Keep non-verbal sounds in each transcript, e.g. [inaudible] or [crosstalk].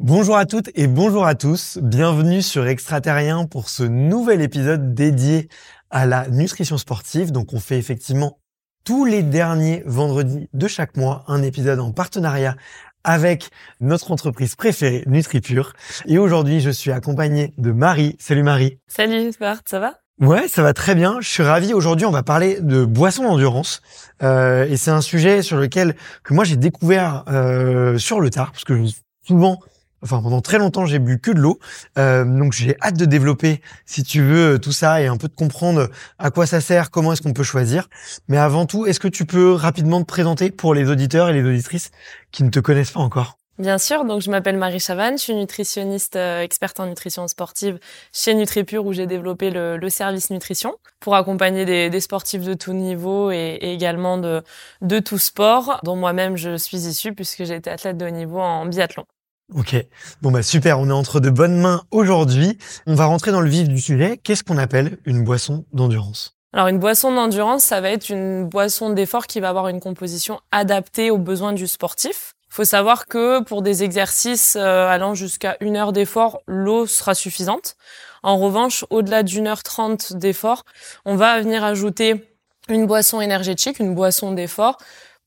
Bonjour à toutes et bonjour à tous. Bienvenue sur Extraterrien pour ce nouvel épisode dédié à la nutrition sportive. Donc on fait effectivement tous les derniers vendredis de chaque mois un épisode en partenariat avec notre entreprise préférée, NutriPure. Et aujourd'hui, je suis accompagné de Marie. Salut Marie. Salut Bart, ça va? Ouais, ça va très bien. Je suis ravi. Aujourd'hui, on va parler de boissons d'endurance. Euh, et c'est un sujet sur lequel que moi j'ai découvert euh, sur le tard, parce que souvent Enfin, pendant très longtemps, j'ai bu que de l'eau. Euh, donc, j'ai hâte de développer, si tu veux, tout ça et un peu de comprendre à quoi ça sert, comment est-ce qu'on peut choisir. Mais avant tout, est-ce que tu peux rapidement te présenter pour les auditeurs et les auditrices qui ne te connaissent pas encore? Bien sûr, donc je m'appelle Marie Chavanne, je suis nutritionniste euh, experte en nutrition sportive chez NutriPure où j'ai développé le, service nutrition pour accompagner des, sportifs de tout niveau et, également de, de tout sport, dont moi-même je suis issue puisque j'ai été athlète de haut niveau en biathlon. Ok, bon bah super, on est entre de bonnes mains aujourd'hui. On va rentrer dans le vif du sujet. Qu'est-ce qu'on appelle une boisson d'endurance? Alors une boisson d'endurance, ça va être une boisson d'effort qui va avoir une composition adaptée aux besoins du sportif. Il faut savoir que pour des exercices euh, allant jusqu'à une heure d'effort, l'eau sera suffisante. En revanche, au-delà d'une heure trente d'effort, on va venir ajouter une boisson énergétique, une boisson d'effort,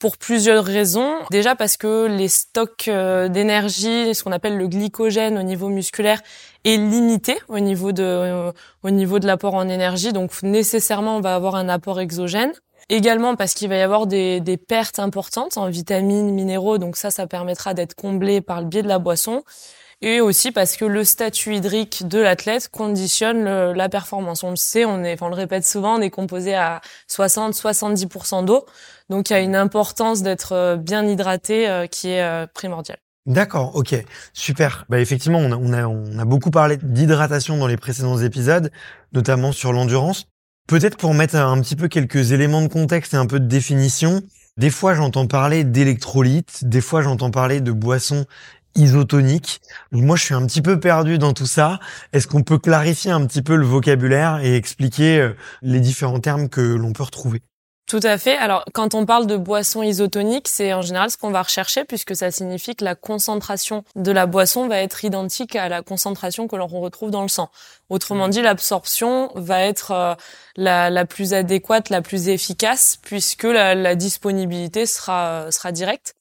pour plusieurs raisons. Déjà parce que les stocks euh, d'énergie, ce qu'on appelle le glycogène au niveau musculaire, est limité au niveau de euh, au niveau de l'apport en énergie. Donc nécessairement, on va avoir un apport exogène. Également parce qu'il va y avoir des, des pertes importantes en vitamines, minéraux. Donc ça, ça permettra d'être comblé par le biais de la boisson et aussi parce que le statut hydrique de l'athlète conditionne la performance. On le sait, on est, enfin, on le répète souvent, on est composé à 60-70% d'eau, donc il y a une importance d'être euh, bien hydraté euh, qui est euh, primordiale. D'accord, ok, super. Bah effectivement, on a, a, on a beaucoup parlé d'hydratation dans les précédents épisodes, notamment sur l'endurance. Peut-être pour mettre un petit peu quelques éléments de contexte et un peu de définition. Des fois, j'entends parler d'électrolytes, des fois, j'entends parler de boissons isotonique. Moi, je suis un petit peu perdu dans tout ça. Est-ce qu'on peut clarifier un petit peu le vocabulaire et expliquer les différents termes que l'on peut retrouver? Tout à fait. Alors, quand on parle de boisson isotonique, c'est en général ce qu'on va rechercher puisque ça signifie que la concentration de la boisson va être identique à la concentration que l'on retrouve dans le sang. Autrement dit, l'absorption va être euh, la, plus adéquate, la plus efficace puisque la, la disponibilité sera, sera directe.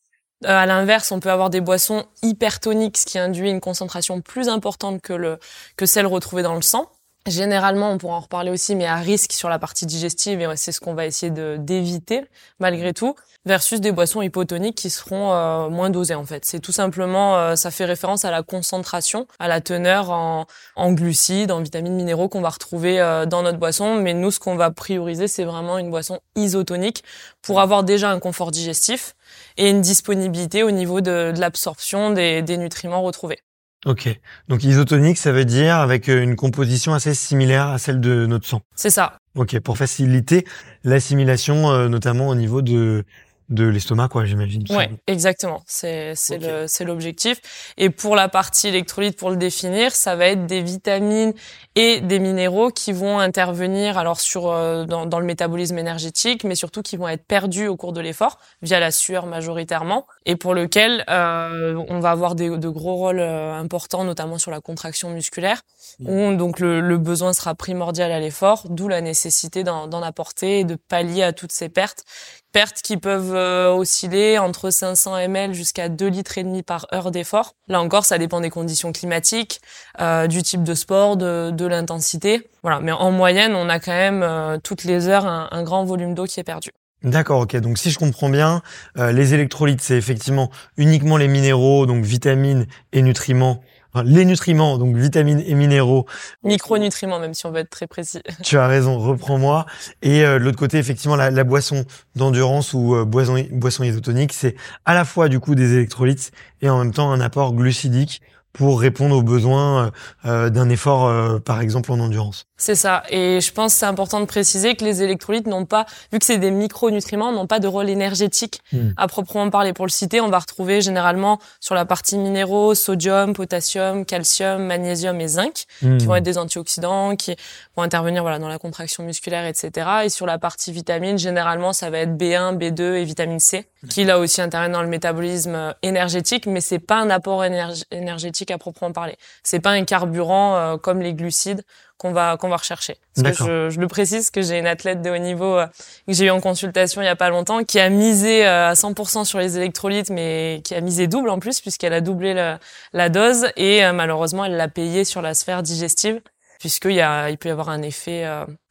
Euh, à l'inverse, on peut avoir des boissons hypertoniques, ce qui induit une concentration plus importante que, le, que celle retrouvée dans le sang. Généralement, on pourra en reparler aussi, mais à risque sur la partie digestive, et c'est ce qu'on va essayer d'éviter malgré tout, versus des boissons hypotoniques qui seront euh, moins dosées en fait. C'est tout simplement, euh, ça fait référence à la concentration, à la teneur en, en glucides, en vitamines, minéraux qu'on va retrouver dans notre boisson. Mais nous, ce qu'on va prioriser, c'est vraiment une boisson isotonique pour avoir déjà un confort digestif et une disponibilité au niveau de, de l'absorption des, des nutriments retrouvés. Ok. Donc isotonique, ça veut dire avec euh, une composition assez similaire à celle de notre sang. C'est ça. Ok, pour faciliter l'assimilation, euh, notamment au niveau de de l'estomac, quoi, j'imagine. Oui, exactement. C'est c'est le c'est l'objectif. Et pour la partie électrolyte, pour le définir, ça va être des vitamines et des minéraux qui vont intervenir alors sur euh, dans, dans le métabolisme énergétique, mais surtout qui vont être perdus au cours de l'effort via la sueur majoritairement, et pour lequel euh, on va avoir des, de gros rôles euh, importants, notamment sur la contraction musculaire, mmh. où donc le, le besoin sera primordial à l'effort, d'où la nécessité d'en apporter et de pallier à toutes ces pertes pertes qui peuvent euh, osciller entre 500 ml jusqu'à 2 litres et demi par heure d'effort. Là encore, ça dépend des conditions climatiques, euh, du type de sport, de, l'intensité. Voilà, mais en moyenne, on a quand même euh, toutes les heures un, un grand volume d'eau qui est perdu. D'accord, ok. Donc si je comprends bien, les électrolytes, c'est effectivement uniquement les minéraux, donc vitamines et nutriments les nutriments, donc vitamines et minéraux. Micronutriments, même si on veut être très précis. [laughs] Tu as raison, reprends-moi. Et euh, de l'autre côté, effectivement, la, la boisson d'endurance ou euh, boisson, boisson isotonique, c'est à la fois du coup des électrolytes et en même temps un apport glucidique pour répondre aux besoins euh, d'un effort, euh, par exemple, en endurance. C'est ça. Et je pense que c'est important de préciser que les électrolytes n'ont pas, vu que c'est des micronutriments, n'ont pas de rôle énergétique hmm. à proprement parler. Pour le citer, on va retrouver généralement sur la partie minéraux, sodium, potassium, calcium, magnésium et zinc, qui hmm. vont être des antioxydants, qui vont intervenir voilà dans la contraction musculaire, etc. Et sur la partie vitamine, généralement, ça va être B1, B2 et vitamine C, qui là aussi interviennent dans le métabolisme énergétique, mais c'est pas un apport énergétique à proprement parler. C'est pas un carburant euh, comme les glucides qu'on va qu'on va rechercher. Parce que je, je, le précise que j'ai une athlète de haut niveau euh, que j'ai eu en consultation il y a pas longtemps qui a misé euh, à 100% sur les électrolytes, mais qui a misé double en plus puisqu'elle a doublé la, la dose et euh, malheureusement elle l'a payé sur la sphère digestive puisqu'il y a il peut y avoir un effet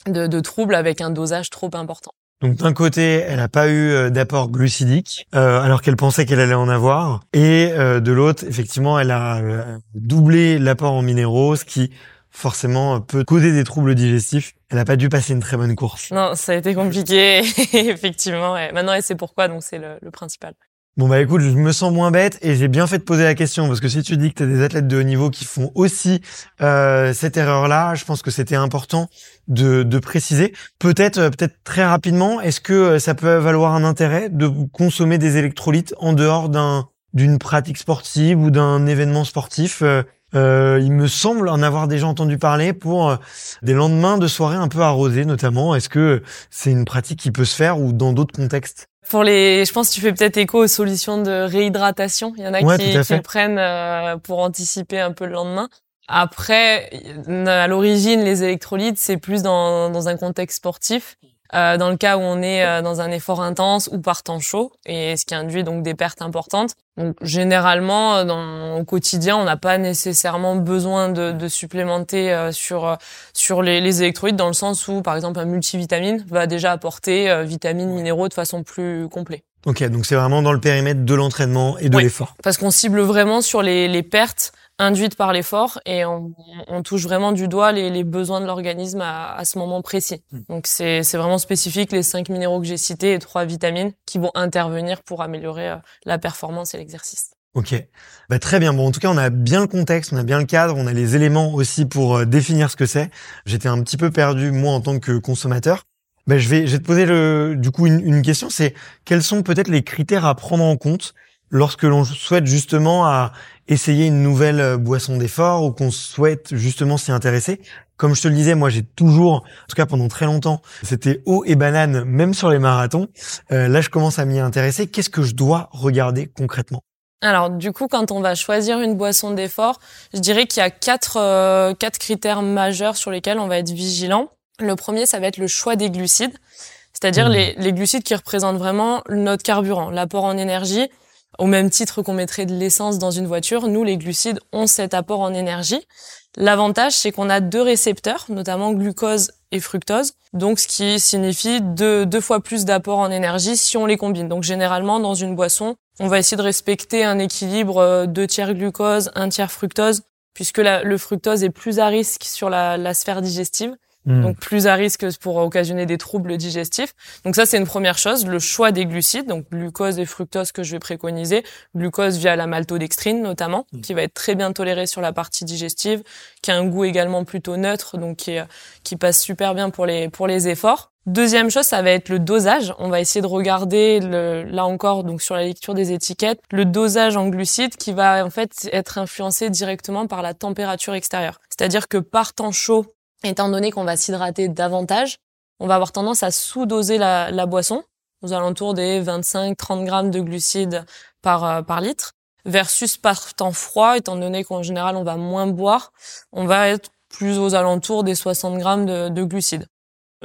de, de trouble avec un dosage trop important. Donc d'un côté, elle n'a pas eu d'apport glucidique, euh, alors qu'elle pensait qu'elle allait en avoir, et euh, de l'autre, effectivement, elle a doublé l'apport en minéraux, ce qui forcément euh, peut causer des troubles digestifs. Elle n'a pas dû passer une très bonne course. Non, ça a été compliqué, [laughs] effectivement. Maintenant, elle sait pourquoi, donc c'est le, le, principal. Bon bah écoute, je me sens moins bête et j'ai bien fait de poser la question parce que si tu dis que tu as des athlètes de haut niveau qui font aussi euh, cette erreur-là, je pense que c'était important de, de préciser. Peut-être, euh, peut-être très rapidement, est-ce que euh, ça peut valoir un intérêt de consommer des électrolytes en dehors d'un d'une pratique sportive ou d'un événement sportif euh, il me semble en avoir déjà entendu parler pour euh, des lendemains de soirée un peu arrosés notamment. Est-ce que c'est une pratique qui peut se faire ou dans d'autres contextes? Pour les, je pense que tu fais peut-être écho aux solutions de réhydratation. Il y en a qui, qui prennent euh, pour anticiper un peu le lendemain. Après, à l'origine, les électrolytes, c'est plus dans, dans un contexte sportif. Euh, dans le cas où on est euh, dans un effort intense ou par temps chaud, et ce qui induit donc des pertes importantes. Donc généralement, euh, dans, au quotidien, on n'a pas nécessairement besoin de, de supplémenter sur sur les, les, électrolytes dans le sens où, par exemple, un multivitamine va déjà apporter vitamines, minéraux de façon plus complète. Ok, donc c'est vraiment dans le périmètre de l'entraînement et de l'effort. Parce qu'on cible vraiment sur les, les pertes induite par l'effort et on, on, touche vraiment du doigt les, les besoins de l'organisme à, à, ce moment précis. Hmm. Donc c'est vraiment spécifique les cinq minéraux que j'ai cités et trois vitamines qui vont intervenir pour améliorer euh, la performance et l'exercice. Ok, bah, très bien. Bon, en tout cas, on a bien le contexte, on a bien le cadre, on a les éléments aussi pour euh, définir ce que c'est. J'étais un petit peu perdu moi en tant que consommateur. Bah, je vais, je vais te poser le, du coup une, une question. C'est quels sont peut-être les critères à prendre en compte lorsque l'on souhaite justement à essayer une nouvelle euh, boisson d'effort ou qu'on souhaite justement s'y intéresser. Comme je te le disais, moi j'ai toujours, en tout cas pendant très longtemps, c'était eau et banane, même sur les marathons. Euh, là, je commence à m'y intéresser. Qu'est-ce que je dois regarder concrètement? Alors du coup, quand on va choisir une boisson d'effort, je dirais qu'il y a quatre euh, quatre critères majeurs sur lesquels on va être vigilant. Le premier, ça va être le choix des glucides, c'est-à-dire mmh. les, les glucides qui représentent vraiment notre carburant, l'apport en énergie au même titre qu'on mettrait de l'essence dans une voiture, nous, les glucides, ont cet apport en énergie. L'avantage, c'est qu'on a deux récepteurs, notamment glucose et fructose, donc ce qui signifie deux, fois plus d'apport en énergie si on les combine. Donc généralement, dans une boisson, on va essayer de respecter un équilibre euh, deux tiers glucose, un tiers fructose, puisque le fructose est plus à risque sur la sphère digestive. Hmm. donc plus à risque pour occasionner des troubles digestifs. Donc ça, c'est une première chose, le choix des glucides, donc glucose et fructose que je vais préconiser, glucose via la maltodextrine notamment, hmm. qui va être très bien tolérée sur la partie digestive, qui a un goût également plutôt neutre, donc qui, qui passe super bien pour les, pour les efforts. Deuxième chose, ça va être le dosage. On va essayer de regarder le, là encore, donc sur la lecture des étiquettes, le dosage en glucides qui va en fait être influencé directement par la température extérieure. C'est-à-dire que par temps chaud, étant donné qu'on va s'hydrater davantage, on va avoir tendance à sous-doser la, boisson, aux alentours des 25-30 grammes de glucides par, euh, par litre, versus par temps froid, étant donné qu'en général on va moins boire, on va être plus aux alentours des 60 grammes de, de glucides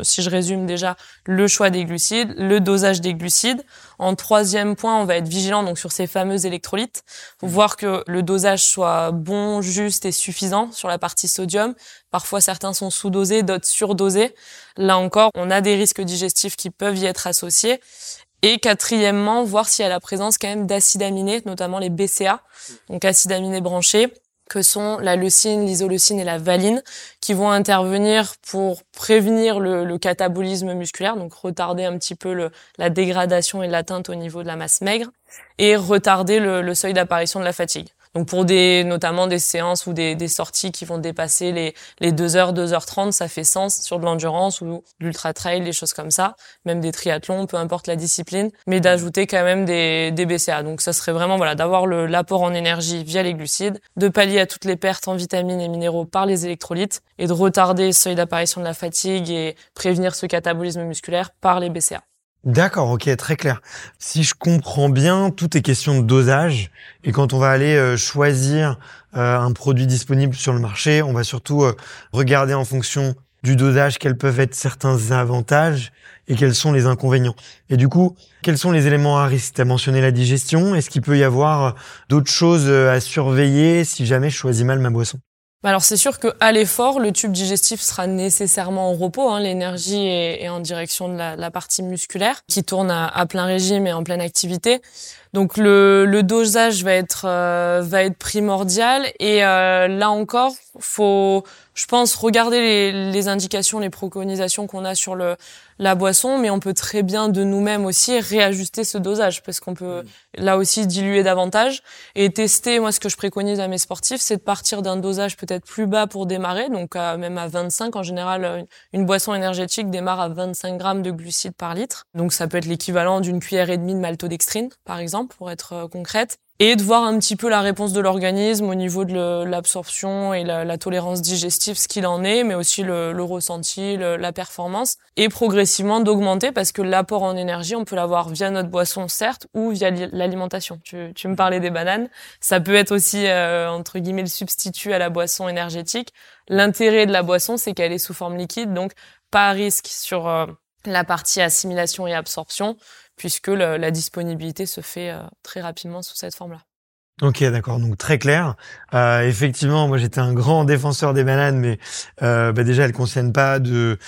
si je résume déjà le choix des glucides, le dosage des glucides. En troisième point, on va être vigilant donc sur ces fameux électrolytes, pour voir que le dosage soit bon, juste et suffisant sur la partie sodium. Parfois, certains sont sous-dosés, d'autres surdosés. Là encore, on a des risques digestifs qui peuvent y être associés. Et quatrièmement, voir s'il y a la présence quand même d'acides aminés, notamment les BCA, donc acides aminés branchés, que sont la leucine, l'isoleucine et la valine, qui vont intervenir pour prévenir le, catabolisme musculaire, donc retarder un petit peu la dégradation et l'atteinte au niveau de la masse maigre, et retarder le seuil d'apparition de la fatigue. Donc pour des notamment des séances ou des, sorties qui vont dépasser les, les 2 heures, 2 heures 30, ça fait sens sur de l'endurance ou l'ultra trail, des choses comme ça, même des triathlons, peu importe la discipline, mais d'ajouter quand même des, des BCA. Donc ça serait vraiment voilà d'avoir l'apport en énergie via les glucides, de pallier à toutes les pertes en vitamines et minéraux par les électrolytes et de retarder le seuil d'apparition de la fatigue et prévenir ce catabolisme musculaire par les BCA. D'accord, ok, très clair. Si je comprends bien, tout est question de dosage. Et quand on va aller euh, choisir euh, un produit disponible sur le marché, on va surtout euh, regarder en fonction du dosage quels peuvent être certains avantages et quels sont les inconvénients. Et du coup, quels sont les éléments à risque? Tu as mentionné la digestion. Est-ce qu'il peut y avoir d'autres choses à surveiller si jamais je choisis mal ma boisson? Alors c'est sûr qu'à l'effort, le tube digestif sera nécessairement en repos. Hein. L'énergie est, en direction de la, partie musculaire qui tourne à, plein régime et en pleine activité. Donc le, le dosage va être euh, va être primordial. Et euh, là encore, faut je pense regarder les, les indications, les préconisations qu'on a sur le la boisson, mais on peut très bien de nous-mêmes aussi réajuster ce dosage parce qu'on peut là aussi diluer davantage. Et tester. Moi, ce que je préconise à mes sportifs, c'est de partir d'un dosage peut-être plus bas pour démarrer, donc même à 25 en général, une, boisson énergétique démarre à 25 grammes de glucides par litre, donc ça peut être l'équivalent d'une cuillère et demie de maltodextrine, par exemple, pour être euh, concrète et de voir un petit peu la réponse de l'organisme au niveau de l'absorption et la, tolérance digestive, ce qu'il en est, mais aussi le, le ressenti, la performance, et progressivement d'augmenter parce que l'apport en énergie, on peut l'avoir via notre boisson, certes, ou via l'alimentation. Tu, tu, me parlais des bananes, ça peut être aussi, euh, entre guillemets, le substitut à la boisson énergétique. L'intérêt de la boisson, c'est qu'elle est sous forme liquide, donc pas à risque sur euh, la partie assimilation et absorption puisque la disponibilité se fait euh, très rapidement sous cette forme-là. Ok, d'accord. Donc très clair. Euh, effectivement, moi j'étais un grand défenseur des bananes, mais euh, bah, déjà elles contiennent pas de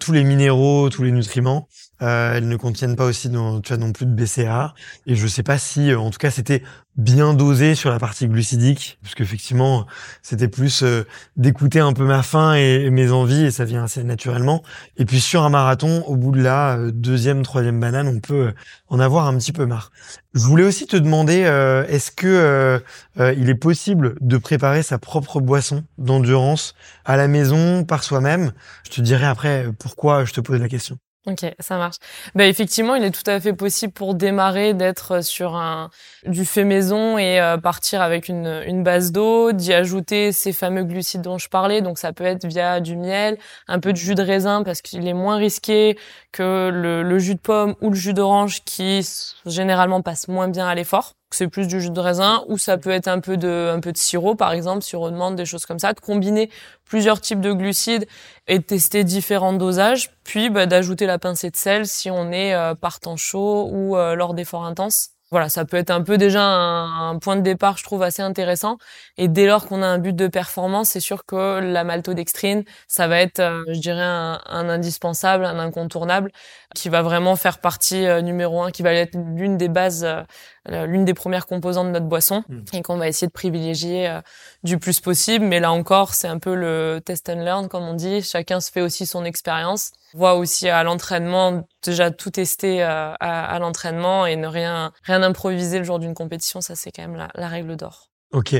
tous les minéraux, tous les nutriments. Elles ne contiennent pas aussi non, plus de BCA. Et je sais pas si, en tout cas, c'était bien dosé sur la partie glucidique, parce qu'effectivement, c'était plus euh, d'écouter un peu ma faim et, mes envies, et ça vient assez naturellement. Et puis sur un marathon, au bout de la deuxième, troisième banane, on peut en avoir un petit peu marre. Je voulais aussi te demander, est-ce que il est possible de préparer sa propre boisson d'endurance à la maison par soi-même? Je te dirai après pourquoi je te pose la question. Ok, ça marche. Ben effectivement, il est tout à fait possible pour démarrer d'être sur un du fait maison et euh, partir avec une, une base d'eau, d'y ajouter ces fameux glucides dont je parlais. Donc ça peut être via du miel, un peu de jus de raisin parce qu'il est moins risqué que le, le jus de pomme ou le jus d'orange qui généralement passe moins bien à l'effort c'est plus du jus de raisin ou ça peut être un peu de un peu de sirop par exemple si on demande des choses comme ça de combiner plusieurs types de glucides et de tester différents dosages puis bah, d'ajouter la pincée de sel si on est euh, par temps chaud ou euh, lors d'efforts intenses voilà, ça peut être un peu déjà un, point de départ, je trouve, assez intéressant. Et dès lors qu'on a un but de performance, c'est sûr que la maltodextrine, ça va être, euh, je dirais, un, indispensable, un incontournable, qui va vraiment faire partie euh, numéro un, qui va être l'une des bases, euh, l'une des premières composantes de notre boisson, mmh. et qu'on va essayer de privilégier du plus possible. Mais là encore, c'est un peu le test and learn, comme on dit. Chacun se fait aussi son expérience voit aussi à l'entraînement déjà tout tester euh, à, l'entraînement et ne rien rien improviser le jour d'une compétition ça c'est quand même la, la règle d'or Ok.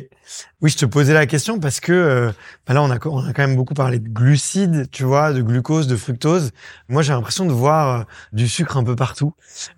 Oui, je te posais la question parce que euh, bah là, on a, quand même beaucoup parlé de glucides, tu vois, de glucose, de fructose. Moi, j'ai l'impression de voir euh, du sucre un peu partout,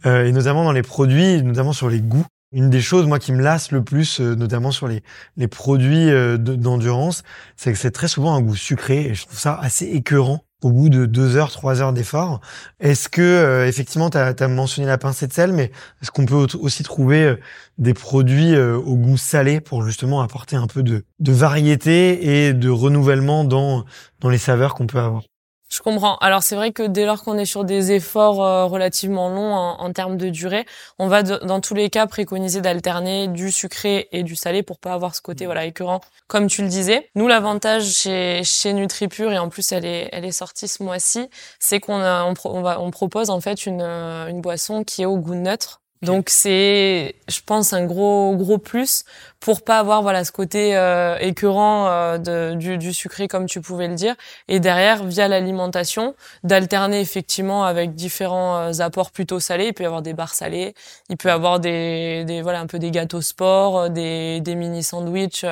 euh, et notamment dans les produits, notamment sur les goûts. Une des choses, moi, qui me lasse le plus, notamment sur les, les produits d'endurance, c'est que c'est très souvent un goût sucré, et je trouve ça assez écœurant au bout de deux heures, trois heures d'effort. Est-ce que euh, effectivement, tu as, mentionné la pincée de sel, mais est-ce qu'on peut aussi trouver euh, des produits euh, au goût salé pour justement apporter un peu de, de variété et de renouvellement dans, dans les saveurs qu'on peut avoir? Je comprends. Alors c'est vrai que dès lors qu'on est sur des efforts euh, relativement longs en, termes de durée, on va dans tous les cas préconiser d'alterner du sucré et du salé pour pas avoir ce côté voilà écœurant. Comme tu le disais, nous l'avantage chez chez NutriPure et en plus elle est elle est sortie ce mois-ci, c'est qu'on on, on, va, on propose en fait une une boisson qui est au goût neutre Donc c'est, je pense, un gros gros plus pour pas avoir voilà ce côté euh, écœurant euh, du, du, sucré comme tu pouvais le dire. Et derrière, via l'alimentation, d'alterner effectivement avec différents euh, apports plutôt salés. Il peut y avoir des barres salées, il peut y avoir des, des voilà un peu des gâteaux sport, des, des mini sandwichs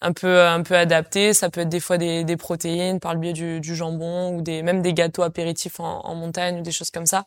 un peu un peu adaptés. Ça peut être des fois des, des protéines par le biais du, du jambon ou des même des gâteaux apéritifs en, en montagne ou des choses comme ça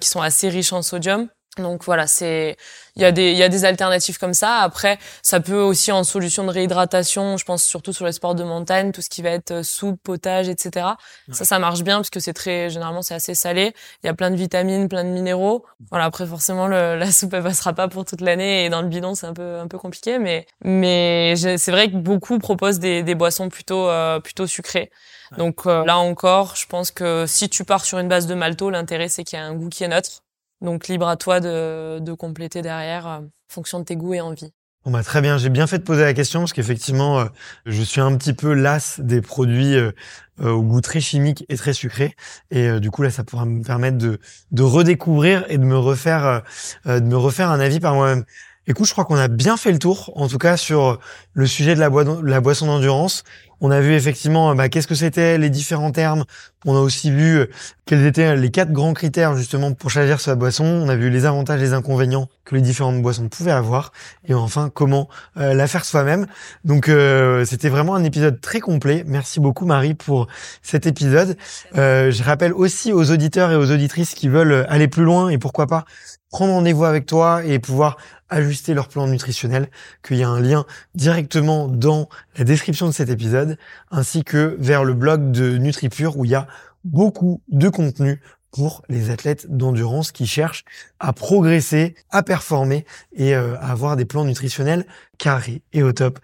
qui sont assez riches en sodium. Donc voilà, c'est il y a des il y a des alternatives comme ça. Après, ça peut aussi en solution de réhydratation, je pense surtout sur les sports de montagne, tout ce qui va être euh, soupe, potage, etc. Ça, ça marche bien parce que c'est très généralement c'est assez salé. Il y a plein de vitamines, plein de minéraux. Voilà, après forcément le, la soupe elle passera pas pour toute l'année et dans le bidon c'est un peu un peu compliqué, mais mais c'est vrai que beaucoup proposent des, des boissons plutôt euh, plutôt sucrées. Donc euh, là encore, je pense que si tu pars sur une base de malto, l'intérêt c'est qu'il y a un goût qui est neutre donc libre à toi de, compléter derrière euh, fonction de tes goûts et envies. Bon bah très bien, j'ai bien fait de poser la question parce qu'effectivement, euh, je suis un petit peu las des produits euh, au goût très chimique et très sucré. Et du coup là, ça pourra me permettre de, de redécouvrir et de me refaire, de me refaire un avis par moi-même. Écoute, je crois qu'on a bien fait le tour, en tout cas sur le sujet de la, la boisson d'endurance. On a vu effectivement bah, qu'est-ce que c'était, les différents termes. On a aussi vu euh, quels étaient les quatre grands critères justement pour choisir sa boisson. On a vu les avantages les inconvénients que les différentes boissons pouvaient avoir. Et enfin, comment euh, la faire soi-même. Donc euh, c'était vraiment un épisode très complet. Merci beaucoup Marie pour cet épisode. je rappelle aussi aux auditeurs et aux auditrices qui veulent aller plus loin et pourquoi pas prendre rendez-vous avec toi et pouvoir ajuster leur plan nutritionnel, qu'il y a un lien directement dans la description de cet épisode, ainsi que vers le blog de NutriPure où il y a beaucoup de contenu pour les athlètes d'endurance qui cherchent à progresser, à performer et euh, à avoir des plans nutritionnels carrés et au top.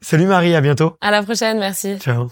Salut Marie, à bientôt. À la prochaine, merci. Ciao.